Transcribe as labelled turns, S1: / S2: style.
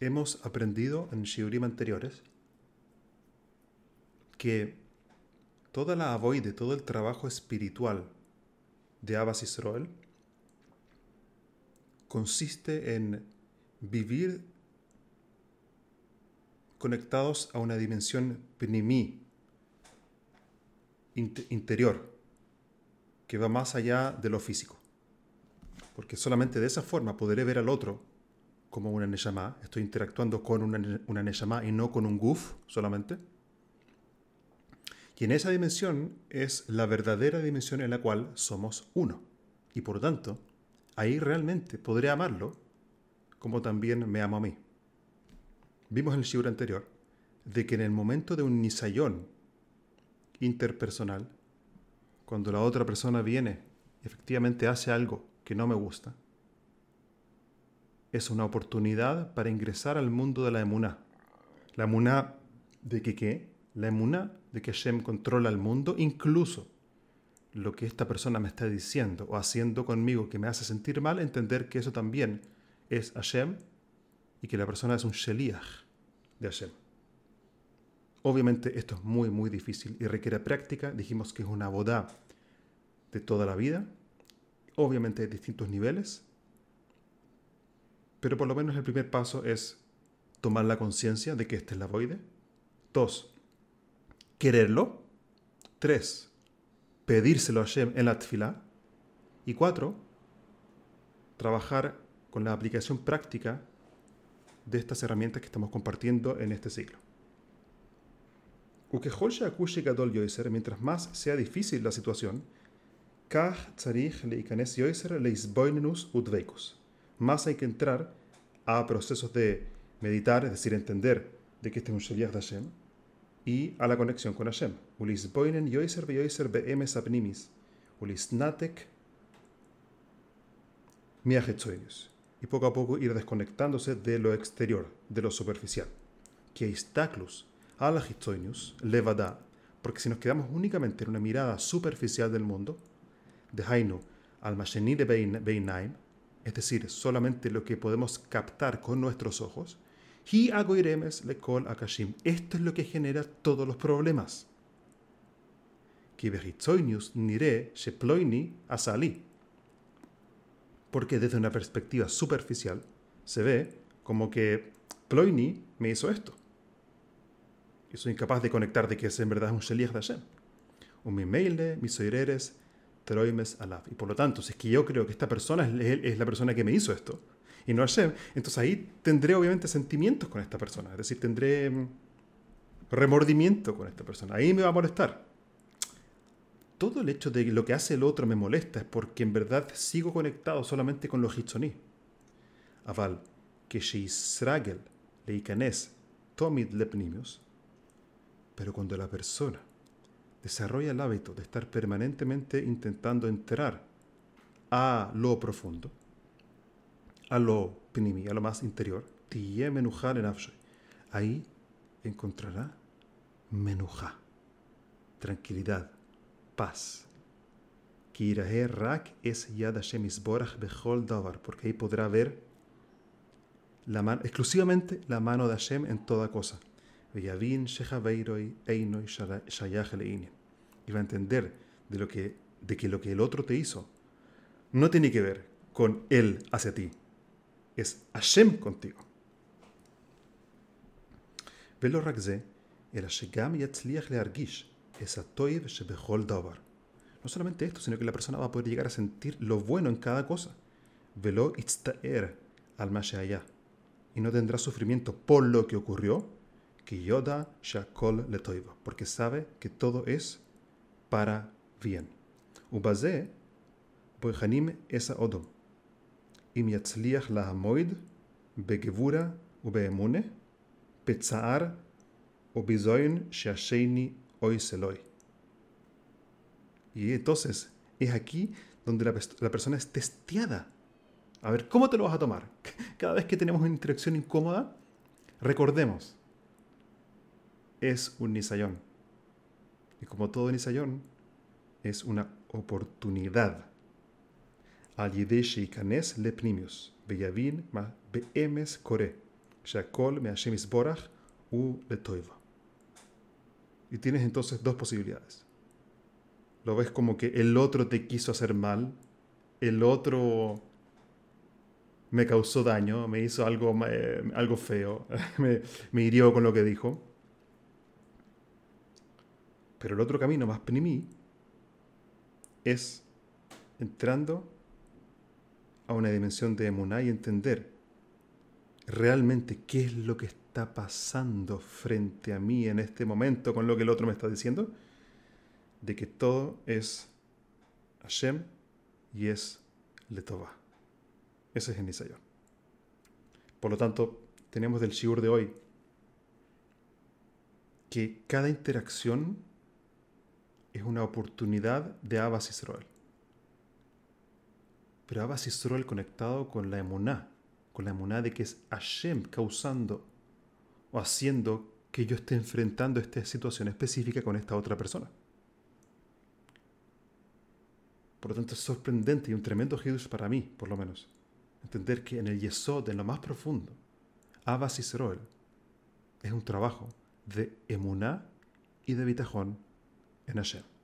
S1: hemos aprendido en shiurim anteriores que toda la avoide, todo el trabajo espiritual de Abbas Israel consiste en vivir conectados a una dimensión pnimi, interior, que va más allá de lo físico. Porque solamente de esa forma podré ver al otro como una Neshama, estoy interactuando con una, una y no con un Guf solamente. Y en esa dimensión es la verdadera dimensión en la cual somos uno. Y por tanto, ahí realmente podré amarlo como también me amo a mí. Vimos en el shiur anterior de que en el momento de un nisayón interpersonal, cuando la otra persona viene y efectivamente hace algo que no me gusta, es una oportunidad para ingresar al mundo de la emuná. La emuná de que qué? La emuná de que Hashem controla el mundo, incluso lo que esta persona me está diciendo o haciendo conmigo que me hace sentir mal, entender que eso también es Hashem y que la persona es un sheliach de Hashem. Obviamente esto es muy, muy difícil y requiere práctica. Dijimos que es una boda de toda la vida. Obviamente hay distintos niveles. Pero por lo menos el primer paso es tomar la conciencia de que este es la voide. Dos, quererlo. Tres, pedírselo a Hashem en la tfila. Y cuatro, trabajar con la aplicación práctica de estas herramientas que estamos compartiendo en este ciclo. Mientras más sea difícil la situación, más hay que entrar a procesos de meditar, es decir, entender de que este es un Sheliach de Hashem, y a la conexión con Hashem. Y poco a poco ir desconectándose de lo exterior, de lo superficial. Que istaklus a la levada, porque si nos quedamos únicamente en una mirada superficial del mundo, de Hainu al de Beinaim, es decir, solamente lo que podemos captar con nuestros ojos, Hi agoiremes le kol akashim. Esto es lo que genera todos los problemas. nire sheploini asali. Porque desde una perspectiva superficial se ve como que Ploini me hizo esto. Y soy incapaz de conectar de que es en verdad un sheliach de Hashem. Un mimeile, misoireres, teroimes alaf. Y por lo tanto, si es que yo creo que esta persona es, la persona que me hizo esto, y no Hashem, entonces ahí tendré obviamente sentimientos con esta persona, es decir, tendré mm, remordimiento con esta persona, ahí me va a molestar. Todo el hecho de lo que hace el otro me molesta es porque en verdad sigo conectado solamente con los hitzoní. Aval, que leikanes tomid lepnimios, pero cuando la persona desarrolla el hábito de estar permanentemente intentando entrar a lo profundo, a lo pinimi, a lo más interior, ahí encontrará menuja, tranquilidad, paz. rak es yad bechol davar, porque ahí podrá ver la exclusivamente la mano de Hashem en toda cosa Y va a entender de, lo que, de que lo que el otro te hizo no tiene que ver con él hacia ti, es Hashem contigo. ולא רק זה, אלא שגם יצליח להרגיש esa toiv shebechol davar. No solamente esto, sino que la persona va a poder llegar a sentir lo bueno en cada cosa. Velo itztaer al allá. Y no tendrá sufrimiento por lo que ocurrió, que yoda shakol letoiva, porque sabe que todo es para bien. Ubaze, boichanim esa odom. אם יצליח לעמוד בגבורה ובאמונה, בצער ובזוין שהשני hoy se lo Y entonces es aquí donde la, la, persona es testeada. A ver, ¿cómo te lo vas a tomar? Cada vez que tenemos una interacción incómoda, recordemos, es un nisayón. Y como todo nisayón, es una oportunidad al le lepnimius, beyavin ma beemes kore, Shakol me Hashem Isborach u letoiva. Y tienes entonces dos posibilidades. Lo ves como que el otro te quiso hacer mal, el otro me causó daño, me hizo algo, eh, algo feo, me, me, hirió con lo que dijo. Pero el otro camino más mí es entrando a una dimensión de emuná y entender realmente qué es lo que está pasando frente a mí en este momento con lo que el otro me está diciendo, de que todo es Hashem y es Letová. Ese es el Nisayon. Por lo tanto, tenemos del Shiur de hoy que cada interacción es una oportunidad de Abbas Israel. Pero Abbas Israel conectado con la emuná, con la emuná de que es Hashem causando o haciendo que yo esté enfrentando esta situación específica con esta otra persona. Por lo tanto, es sorprendente y un tremendo hidush para mí, por lo menos, entender que en el Yesod, en lo más profundo, Abbas Israel es un trabajo de emuná y de bitajón en Hashem.